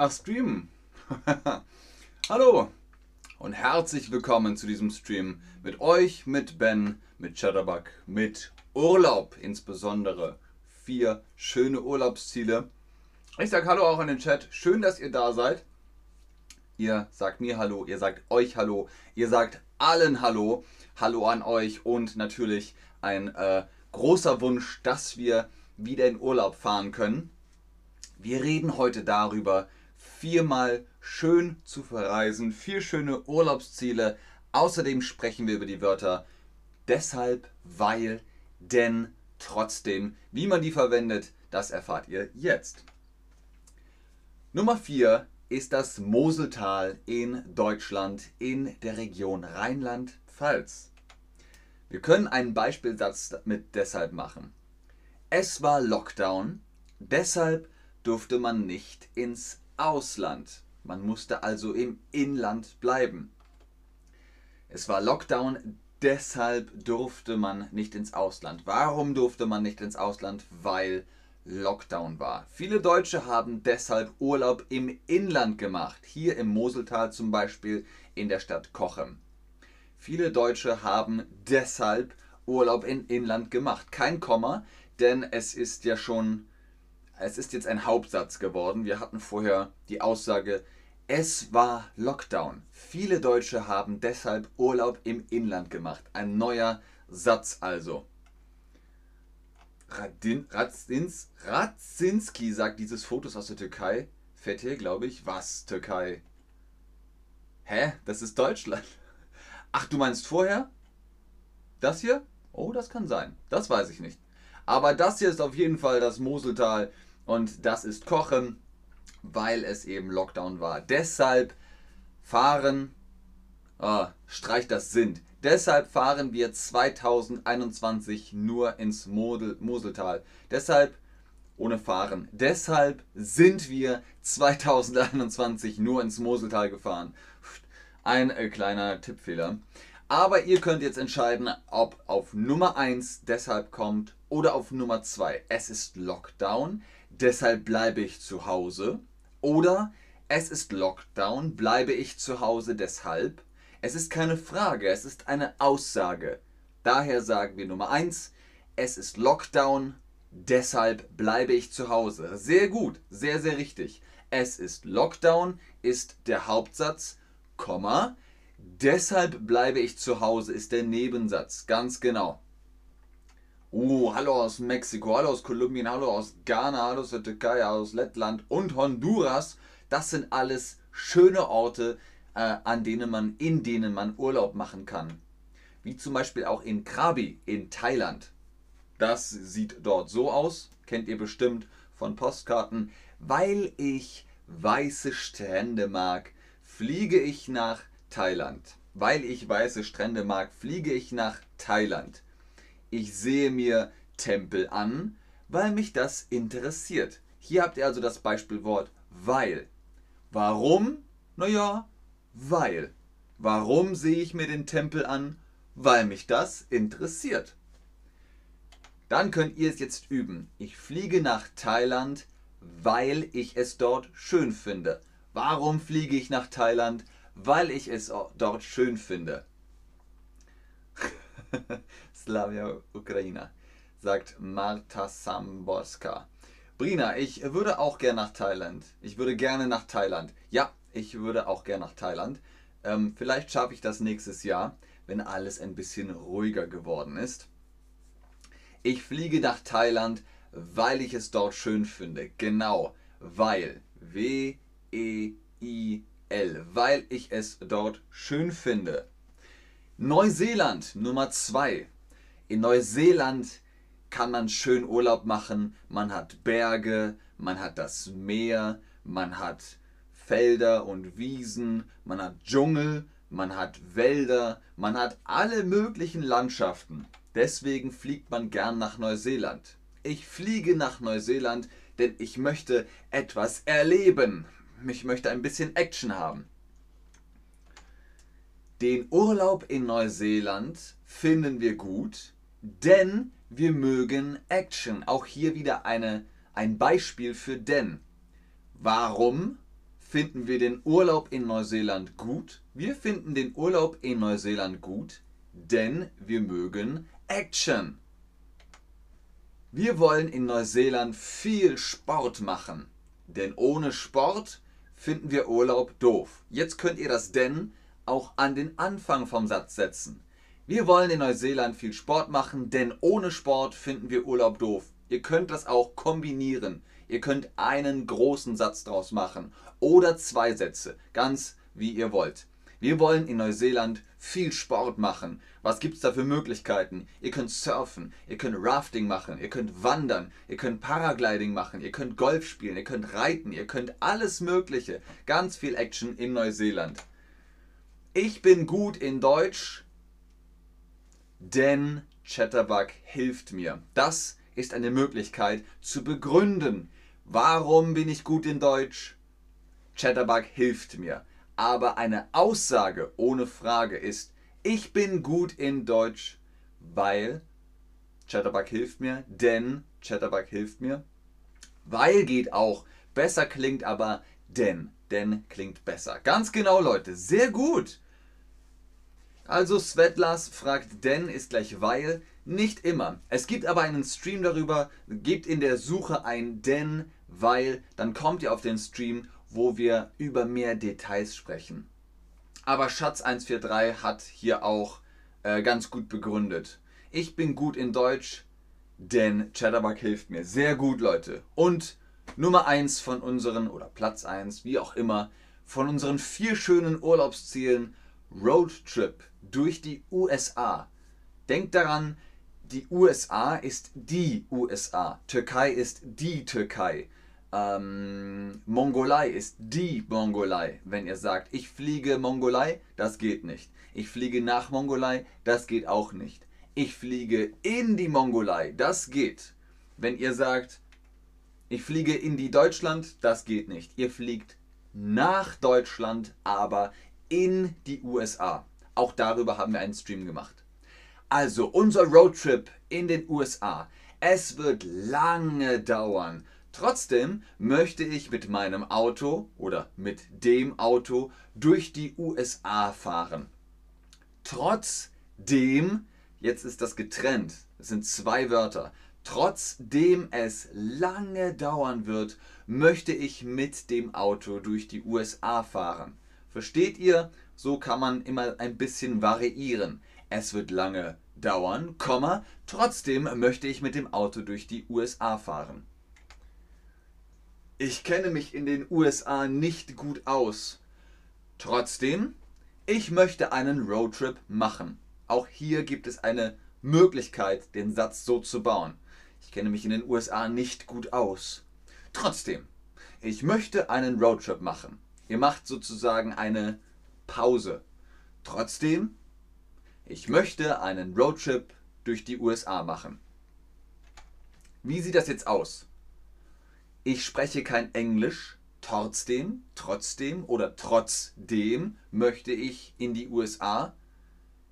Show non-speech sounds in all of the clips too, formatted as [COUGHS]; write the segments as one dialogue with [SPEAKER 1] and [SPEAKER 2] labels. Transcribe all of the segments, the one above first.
[SPEAKER 1] Ach, streamen. [LAUGHS] Hallo und herzlich willkommen zu diesem Stream mit euch, mit Ben, mit Chatterbug, mit Urlaub insbesondere. Vier schöne Urlaubsziele. Ich sage Hallo auch in den Chat. Schön, dass ihr da seid. Ihr sagt mir Hallo, ihr sagt euch Hallo, ihr sagt allen Hallo. Hallo an euch und natürlich ein äh, großer Wunsch, dass wir wieder in Urlaub fahren können. Wir reden heute darüber, viermal schön zu verreisen, vier schöne Urlaubsziele. Außerdem sprechen wir über die Wörter deshalb, weil, denn, trotzdem. Wie man die verwendet, das erfahrt ihr jetzt. Nummer 4 ist das Moseltal in Deutschland in der Region Rheinland-Pfalz. Wir können einen Beispielsatz mit deshalb machen. Es war Lockdown, deshalb durfte man nicht ins Ausland. Man musste also im Inland bleiben. Es war Lockdown, deshalb durfte man nicht ins Ausland. Warum durfte man nicht ins Ausland? Weil Lockdown war. Viele Deutsche haben deshalb Urlaub im Inland gemacht. Hier im Moseltal zum Beispiel in der Stadt Cochem. Viele Deutsche haben deshalb Urlaub im Inland gemacht. Kein Komma, denn es ist ja schon es ist jetzt ein Hauptsatz geworden. Wir hatten vorher die Aussage, es war Lockdown. Viele Deutsche haben deshalb Urlaub im Inland gemacht. Ein neuer Satz also. Radin, Radzins, Radzinski sagt dieses Fotos aus der Türkei. Fette, glaube ich. Was, Türkei? Hä? Das ist Deutschland. Ach, du meinst vorher? Das hier? Oh, das kann sein. Das weiß ich nicht. Aber das hier ist auf jeden Fall das Moseltal. Und das ist Kochen, weil es eben Lockdown war. Deshalb fahren, oh, streich das sind. Deshalb fahren wir 2021 nur ins Model, Moseltal. Deshalb ohne Fahren. Deshalb sind wir 2021 nur ins Moseltal gefahren. Ein äh, kleiner Tippfehler. Aber ihr könnt jetzt entscheiden, ob auf Nummer 1 deshalb kommt oder auf Nummer 2. Es ist Lockdown deshalb bleibe ich zu Hause. Oder es ist Lockdown, bleibe ich zu Hause deshalb. Es ist keine Frage, es ist eine Aussage. Daher sagen wir Nummer 1, es ist Lockdown, deshalb bleibe ich zu Hause. Sehr gut, sehr, sehr richtig. Es ist Lockdown, ist der Hauptsatz, Komma. Deshalb bleibe ich zu Hause ist der Nebensatz. Ganz genau. Oh, hallo aus Mexiko, hallo aus Kolumbien, hallo aus Ghana, hallo aus der Türkei, aus Lettland und Honduras. Das sind alles schöne Orte, äh, an denen man, in denen man Urlaub machen kann. Wie zum Beispiel auch in Krabi in Thailand. Das sieht dort so aus, kennt ihr bestimmt von Postkarten. Weil ich weiße Strände mag, fliege ich nach Thailand. Weil ich weiße Strände mag, fliege ich nach Thailand. Ich sehe mir Tempel an, weil mich das interessiert. Hier habt ihr also das Beispielwort weil. Warum? Naja, weil. Warum sehe ich mir den Tempel an? Weil mich das interessiert. Dann könnt ihr es jetzt üben. Ich fliege nach Thailand, weil ich es dort schön finde. Warum fliege ich nach Thailand? Weil ich es dort schön finde. [LAUGHS] Slavia Ukraina, sagt Marta Samborska. Brina, ich würde auch gerne nach Thailand. Ich würde gerne nach Thailand. Ja, ich würde auch gerne nach Thailand. Ähm, vielleicht schaffe ich das nächstes Jahr, wenn alles ein bisschen ruhiger geworden ist. Ich fliege nach Thailand, weil ich es dort schön finde. Genau, weil. W-E-I-L. Weil ich es dort schön finde. Neuseeland Nummer 2. In Neuseeland kann man schön Urlaub machen. Man hat Berge, man hat das Meer, man hat Felder und Wiesen, man hat Dschungel, man hat Wälder, man hat alle möglichen Landschaften. Deswegen fliegt man gern nach Neuseeland. Ich fliege nach Neuseeland, denn ich möchte etwas erleben. Ich möchte ein bisschen Action haben. Den Urlaub in Neuseeland finden wir gut, denn wir mögen Action. Auch hier wieder eine, ein Beispiel für denn. Warum? finden wir den Urlaub in Neuseeland gut? Wir finden den Urlaub in Neuseeland gut, denn wir mögen Action. Wir wollen in Neuseeland viel Sport machen, denn ohne Sport finden wir Urlaub doof. Jetzt könnt ihr das denn auch an den Anfang vom Satz setzen. Wir wollen in Neuseeland viel Sport machen, denn ohne Sport finden wir Urlaub doof. Ihr könnt das auch kombinieren. Ihr könnt einen großen Satz draus machen oder zwei Sätze, ganz wie ihr wollt. Wir wollen in Neuseeland viel Sport machen. Was gibt es da für Möglichkeiten? Ihr könnt surfen, ihr könnt Rafting machen, ihr könnt wandern, ihr könnt Paragliding machen, ihr könnt Golf spielen, ihr könnt reiten, ihr könnt alles Mögliche. Ganz viel Action in Neuseeland. Ich bin gut in Deutsch, denn Chatterbug hilft mir. Das ist eine Möglichkeit zu begründen, warum bin ich gut in Deutsch. Chatterbug hilft mir. Aber eine Aussage ohne Frage ist, ich bin gut in Deutsch, weil Chatterbug hilft mir, denn Chatterbug hilft mir. Weil geht auch. Besser klingt aber denn. Denn klingt besser. Ganz genau, Leute. Sehr gut. Also Svetlas fragt denn ist gleich weil. Nicht immer. Es gibt aber einen Stream darüber. Gebt in der Suche ein denn, weil. Dann kommt ihr auf den Stream, wo wir über mehr Details sprechen. Aber Schatz143 hat hier auch äh, ganz gut begründet. Ich bin gut in Deutsch, denn Chatterbug hilft mir. Sehr gut, Leute. Und Nummer 1 von unseren, oder Platz 1, wie auch immer, von unseren vier schönen Urlaubszielen Roadtrip durch die USA. Denkt daran, die USA ist die USA. Türkei ist die Türkei. Ähm, Mongolei ist die Mongolei. Wenn ihr sagt, ich fliege Mongolei, das geht nicht. Ich fliege nach Mongolei, das geht auch nicht. Ich fliege in die Mongolei, das geht. Wenn ihr sagt, ich fliege in die Deutschland, das geht nicht. Ihr fliegt nach Deutschland, aber in die USA. Auch darüber haben wir einen Stream gemacht. Also unser Roadtrip in den USA. Es wird lange dauern. Trotzdem möchte ich mit meinem Auto oder mit dem Auto durch die USA fahren. Trotzdem, jetzt ist das getrennt, es sind zwei Wörter, trotzdem es lange dauern wird, möchte ich mit dem Auto durch die USA fahren. Versteht ihr? So kann man immer ein bisschen variieren. Es wird lange dauern, trotzdem möchte ich mit dem Auto durch die USA fahren. Ich kenne mich in den USA nicht gut aus. Trotzdem, ich möchte einen Roadtrip machen. Auch hier gibt es eine Möglichkeit, den Satz so zu bauen. Ich kenne mich in den USA nicht gut aus. Trotzdem, ich möchte einen Roadtrip machen. Ihr macht sozusagen eine Pause. Trotzdem, ich möchte einen Roadtrip durch die USA machen. Wie sieht das jetzt aus? Ich spreche kein Englisch. Trotzdem, trotzdem oder trotzdem möchte ich in die USA.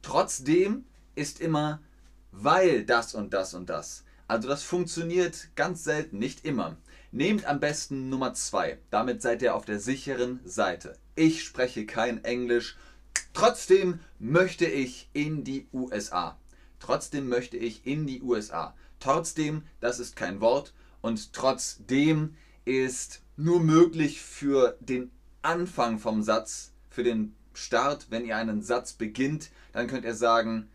[SPEAKER 1] Trotzdem ist immer weil das und das und das. Also das funktioniert ganz selten, nicht immer. Nehmt am besten Nummer 2. Damit seid ihr auf der sicheren Seite. Ich spreche kein Englisch. Trotzdem möchte ich in die USA. Trotzdem möchte ich in die USA. Trotzdem, das ist kein Wort. Und trotzdem ist nur möglich für den Anfang vom Satz, für den Start, wenn ihr einen Satz beginnt, dann könnt ihr sagen,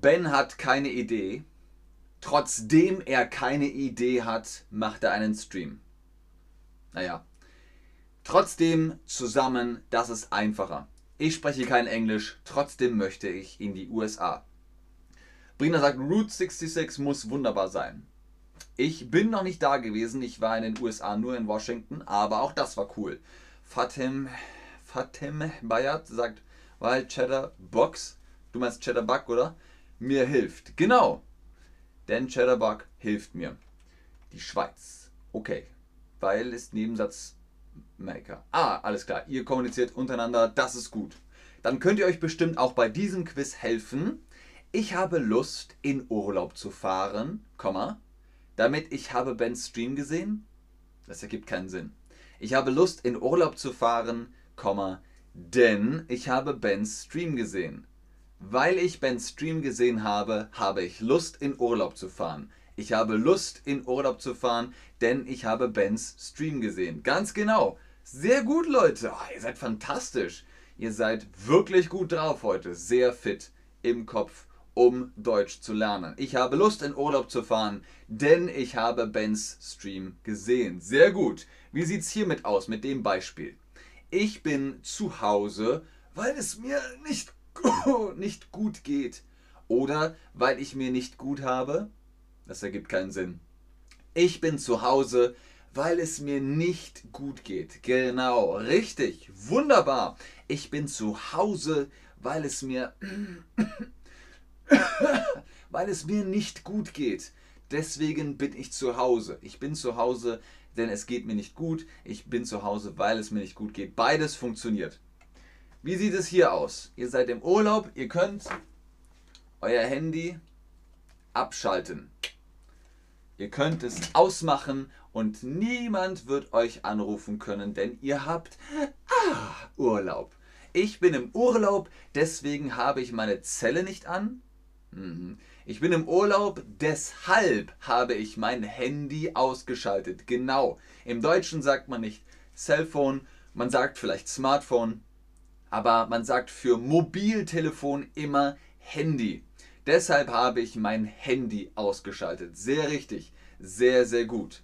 [SPEAKER 1] Ben hat keine Idee. Trotzdem er keine Idee hat, macht er einen Stream. Naja. Trotzdem zusammen, das ist einfacher. Ich spreche kein Englisch, trotzdem möchte ich in die USA. Brina sagt, Route 66 muss wunderbar sein. Ich bin noch nicht da gewesen, ich war in den USA nur in Washington, aber auch das war cool. Fatim, Fatim Bayat sagt, weil Cheddar Box, du meinst Cheddar Bug, oder? Mir hilft. Genau, denn Chatterbug hilft mir. Die Schweiz. Okay. Weil ist Nebensatzmaker. Ah, alles klar. Ihr kommuniziert untereinander. Das ist gut. Dann könnt ihr euch bestimmt auch bei diesem Quiz helfen. Ich habe Lust, in Urlaub zu fahren, Komma, damit ich habe Bens Stream gesehen. Das ergibt keinen Sinn. Ich habe Lust in Urlaub zu fahren, denn ich habe Bens Stream gesehen. Weil ich Bens Stream gesehen habe, habe ich Lust in Urlaub zu fahren. Ich habe Lust in Urlaub zu fahren, denn ich habe Bens Stream gesehen. Ganz genau. Sehr gut, Leute. Oh, ihr seid fantastisch. Ihr seid wirklich gut drauf heute. Sehr fit im Kopf, um Deutsch zu lernen. Ich habe Lust in Urlaub zu fahren, denn ich habe Bens Stream gesehen. Sehr gut. Wie sieht es hiermit aus, mit dem Beispiel? Ich bin zu Hause, weil es mir nicht, [LAUGHS] nicht gut geht. Oder weil ich mir nicht gut habe. Das ergibt keinen Sinn. Ich bin zu Hause, weil es mir nicht gut geht. Genau, richtig, wunderbar. Ich bin zu Hause, weil es mir [COUGHS] weil es mir nicht gut geht. Deswegen bin ich zu Hause. Ich bin zu Hause, denn es geht mir nicht gut. Ich bin zu Hause, weil es mir nicht gut geht. Beides funktioniert. Wie sieht es hier aus? Ihr seid im Urlaub, ihr könnt euer Handy abschalten. Ihr könnt es ausmachen und niemand wird euch anrufen können, denn ihr habt ah, Urlaub. Ich bin im Urlaub, deswegen habe ich meine Zelle nicht an. Mhm. Ich bin im Urlaub, deshalb habe ich mein Handy ausgeschaltet. Genau. Im Deutschen sagt man nicht Cellphone, man sagt vielleicht Smartphone, aber man sagt für Mobiltelefon immer Handy. Deshalb habe ich mein Handy ausgeschaltet. Sehr richtig. Sehr, sehr gut.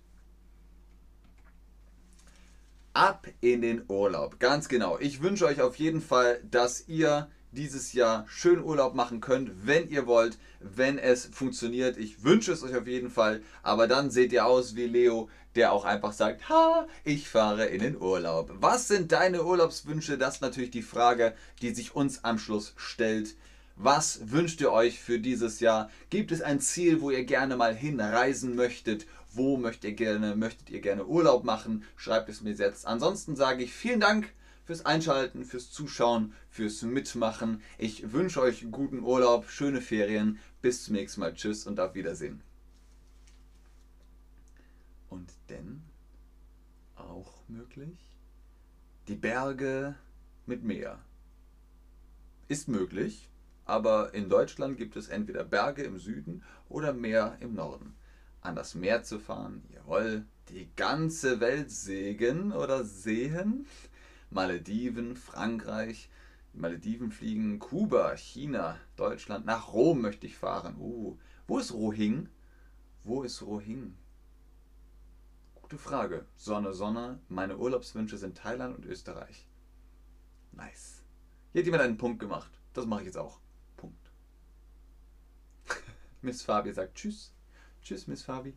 [SPEAKER 1] Ab in den Urlaub. Ganz genau. Ich wünsche euch auf jeden Fall, dass ihr dieses Jahr schön Urlaub machen könnt, wenn ihr wollt, wenn es funktioniert. Ich wünsche es euch auf jeden Fall. Aber dann seht ihr aus wie Leo, der auch einfach sagt, ha, ich fahre in den Urlaub. Was sind deine Urlaubswünsche? Das ist natürlich die Frage, die sich uns am Schluss stellt. Was wünscht ihr euch für dieses Jahr? Gibt es ein Ziel, wo ihr gerne mal hinreisen möchtet? Wo möchtet ihr gerne, möchtet ihr gerne Urlaub machen? Schreibt es mir jetzt. Ansonsten sage ich vielen Dank fürs Einschalten, fürs Zuschauen, fürs Mitmachen. Ich wünsche euch guten Urlaub, schöne Ferien. Bis zum nächsten Mal. Tschüss und auf Wiedersehen. Und denn auch möglich die Berge mit Meer. Ist möglich aber in Deutschland gibt es entweder Berge im Süden oder Meer im Norden. An das Meer zu fahren, jawohl, die ganze Welt sägen oder sehen. Malediven, Frankreich, Malediven fliegen, Kuba, China, Deutschland, nach Rom möchte ich fahren. Uh, wo ist Rohing? Wo ist Rohing? Gute Frage. Sonne, Sonne. Meine Urlaubswünsche sind Thailand und Österreich. Nice. Hier hat jemand einen Punkt gemacht. Das mache ich jetzt auch. [LAUGHS] Miss Fabi sagt Tschüss. Tschüss, Miss Fabi.